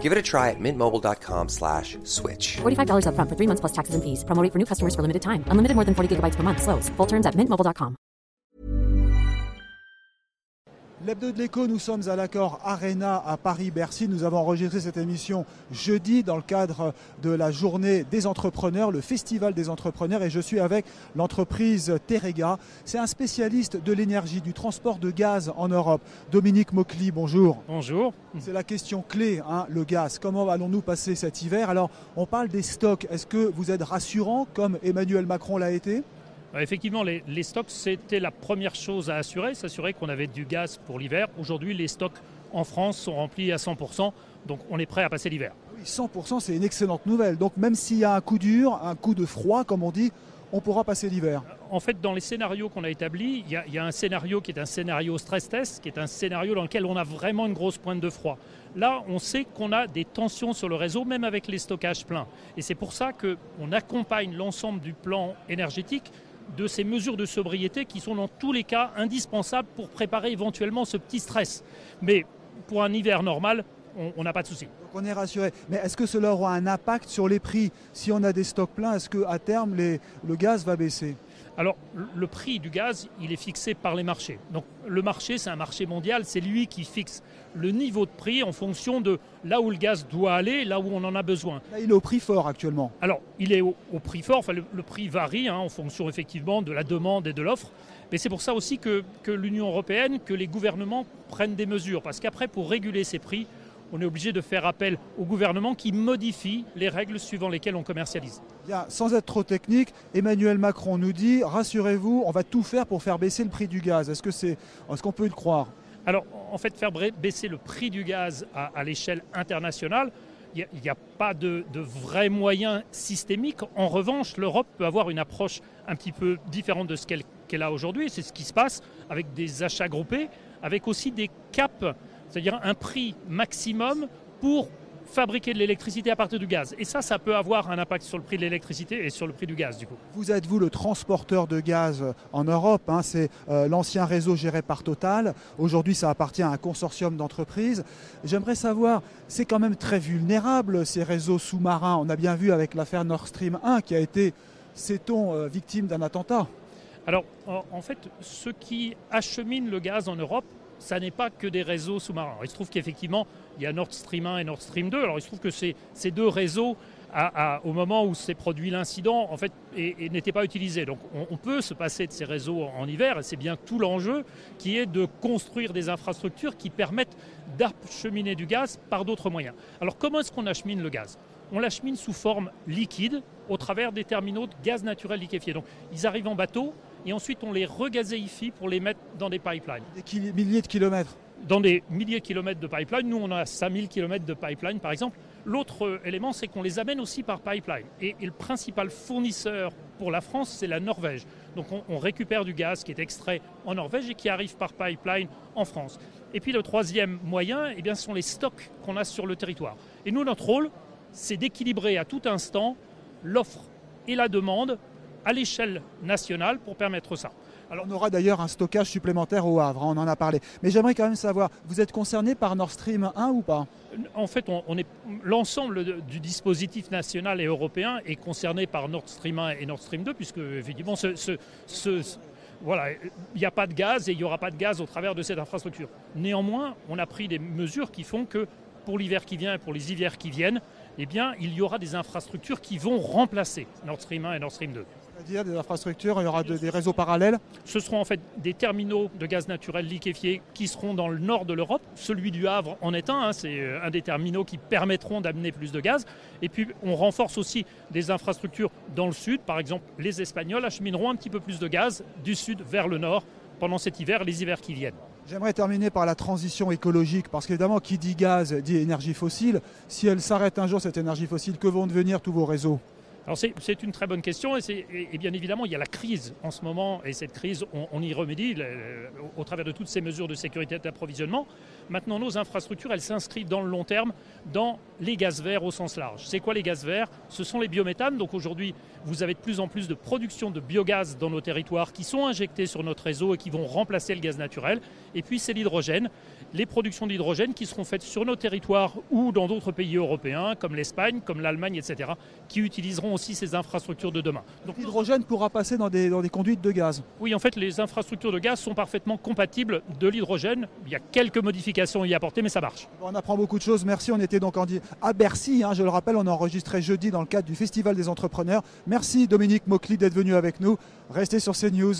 Give it a try at mintmobile.com slash switch. $45 upfront for three months plus taxes and fees. Promo for new customers for limited time. Unlimited more than 40 gigabytes per month. Slows. Full terms at mintmobile.com. L'hebdo de l'écho, nous sommes à l'accord Arena à Paris-Bercy. Nous avons enregistré cette émission jeudi dans le cadre de la journée des entrepreneurs, le festival des entrepreneurs. Et je suis avec l'entreprise Terrega. C'est un spécialiste de l'énergie, du transport de gaz en Europe. Dominique Mocli, bonjour. Bonjour. C'est la question clé, hein, le gaz. Comment allons-nous passer cet hiver? Alors, on parle des stocks. Est-ce que vous êtes rassurant, comme Emmanuel Macron l'a été? Effectivement, les, les stocks, c'était la première chose à assurer, s'assurer qu'on avait du gaz pour l'hiver. Aujourd'hui, les stocks en France sont remplis à 100%, donc on est prêt à passer l'hiver. Oui, 100%, c'est une excellente nouvelle. Donc, même s'il y a un coup dur, un coup de froid, comme on dit, on pourra passer l'hiver. En fait, dans les scénarios qu'on a établis, il y, y a un scénario qui est un scénario stress test, qui est un scénario dans lequel on a vraiment une grosse pointe de froid. Là, on sait qu'on a des tensions sur le réseau, même avec les stockages pleins. Et c'est pour ça qu'on accompagne l'ensemble du plan énergétique de ces mesures de sobriété qui sont dans tous les cas indispensables pour préparer éventuellement ce petit stress. Mais pour un hiver normal, on n'a pas de souci. Donc, on est rassuré. Mais est-ce que cela aura un impact sur les prix? Si on a des stocks pleins, est-ce qu'à terme, le gaz va baisser? Alors, le- prix du gaz, il est fixé par les marchés. Donc, le marché, c'est un marché mondial, c'est lui qui fixe le niveau de prix en fonction de là où le gaz doit aller, là où on en a besoin. Là, il est au prix fort actuellement. Alors, il est au, au prix fort, enfin, le, le prix varie hein, en fonction effectivement de la demande et de l'offre. Mais c'est pour ça aussi que, que l'Union européenne, que les gouvernements prennent des mesures. Parce qu'après, pour réguler ces prix, on est obligé de faire appel au gouvernement qui modifie les règles suivant lesquelles on commercialise. Bien, sans être trop technique, Emmanuel Macron nous dit rassurez-vous, on va tout faire pour faire baisser le prix du gaz. Est-ce que c'est, est-ce qu'on peut le croire? Alors, en fait, faire baisser le prix du gaz à, à l'échelle internationale, il n'y a, pas de, de vrais moyens systémiques. En revanche, l'Europe peut avoir une approche un petit peu différente de ce qu'elle qu'elle a aujourd'hui. C'est ce qui se passe avec des achats groupés, avec aussi des caps, c'est-à-dire un prix maximum pour fabriquer de l'électricité à partir du gaz. Et ça, ça peut avoir un impact sur le prix de l'électricité et sur le prix du gaz, du coup. Vous êtes, vous, le transporteur de gaz en Europe. hein, c'est euh, l'ancien réseau géré par Total. Aujourd'hui, ça appartient à un consortium d'entreprises. J'aimerais savoir, c'est quand même très vulnérable, ces réseaux sous-marins. On a bien vu avec l'affaire Nord Stream 1 qui a été, sait-on, euh, victime d'un attentat. Alors, en, en fait, ce qui achemine le gaz en Europe, ça n'est pas que des réseaux sous-marins. Il se trouve qu'effectivement, il y a Nord Stream 1 et Nord Stream 2. Alors, il se trouve que ces, deux réseaux, au moment où s'est produit l'incident, en fait, n'étaient pas utilisés. Donc, on, peut se passer de ces réseaux en, en hiver, et c'est bien tout l'enjeu, qui est de construire des infrastructures qui permettent d'acheminer du gaz par d'autres moyens. Alors, comment est-ce qu'on achemine le gaz? On l'achemine sous forme liquide au travers des terminaux de gaz naturel liquéfié. Donc ils arrivent en bateau et ensuite on les regazéifie pour les mettre dans des pipelines. Des milliers de kilomètres. Dans des milliers de kilomètres de pipeline, nous on a 5000 kilomètres de pipeline par exemple. L'autre euh, élément c'est qu'on les amène aussi par pipeline. Et, et le principal fournisseur pour la France c'est la Norvège. Donc on, on récupère du gaz qui est extrait en Norvège et qui arrive par pipeline en France. Et puis le troisième moyen, eh bien, ce sont les stocks qu'on a sur le territoire. Et nous notre rôle, c'est d'équilibrer à tout instant l'offre et la demande à l'échelle nationale pour permettre ça. Alors, on aura d'ailleurs un stockage supplémentaire au Havre, hein, on en a parlé. Mais j'aimerais quand même savoir, vous êtes concerné par Nord Stream 1 ou pas? En fait, on, on est l'ensemble du dispositif national et européen est concerné par Nord Stream 1 et Nord Stream 2, puisque effectivement, ce, ce- ce- ce- voilà, il n'y a pas de gaz et il n'y aura pas de gaz au travers de cette infrastructure. Néanmoins, on a pris des mesures qui font que pour l'hiver qui vient et pour les hivers qui viennent, eh bien, il y aura des infrastructures qui vont remplacer Nord Stream 1 et Nord Stream 2. C'est-à-dire des infrastructures, il y aura de- des réseaux parallèles Ce seront en fait des terminaux de gaz naturel liquéfié qui seront dans le nord de l'Europe. Celui du Havre en est un, hein, c'est euh, un des terminaux qui permettront d'amener plus de gaz. Et puis on renforce aussi des infrastructures dans le sud. Par exemple, les Espagnols achemineront un petit peu plus de gaz du sud vers le nord pendant cet hiver, les hivers qui viennent. J'aimerais terminer par la transition écologique, parce qu'évidemment, qui dit gaz dit énergie fossile. Si elle s'arrête un jour, cette énergie fossile, que vont devenir tous vos réseaux? Alors c'est une très bonne question et, bien évidemment il y a la crise en ce moment et cette crise on, y remédie au, travers de toutes ces mesures de sécurité d'approvisionnement. Maintenant nos infrastructures elles s'inscrivent dans le long terme dans les gaz verts au sens large. C'est quoi les gaz verts? Ce sont les biométhanes. Donc aujourd'hui vous avez de plus en plus de production de biogaz dans nos territoires qui sont injectés sur notre réseau et qui vont remplacer le gaz naturel. Et puis c'est l'hydrogène les productions d'hydrogène qui seront faites sur nos territoires ou dans d'autres pays européens comme l'Espagne, comme l'Allemagne, etc., qui utiliseront aussi ces infrastructures de demain. Donc l'hydrogène pourra passer dans des, dans des conduites de gaz Oui, en fait, les infrastructures de gaz sont parfaitement compatibles de l'hydrogène. Il y a quelques modifications à y apporter, mais ça marche. On apprend beaucoup de choses. Merci. On était donc à Bercy. Hein, je le rappelle, on a enregistré jeudi dans le cadre du Festival des entrepreneurs. Merci Dominique Mocli d'être venu avec nous. Restez sur CNews.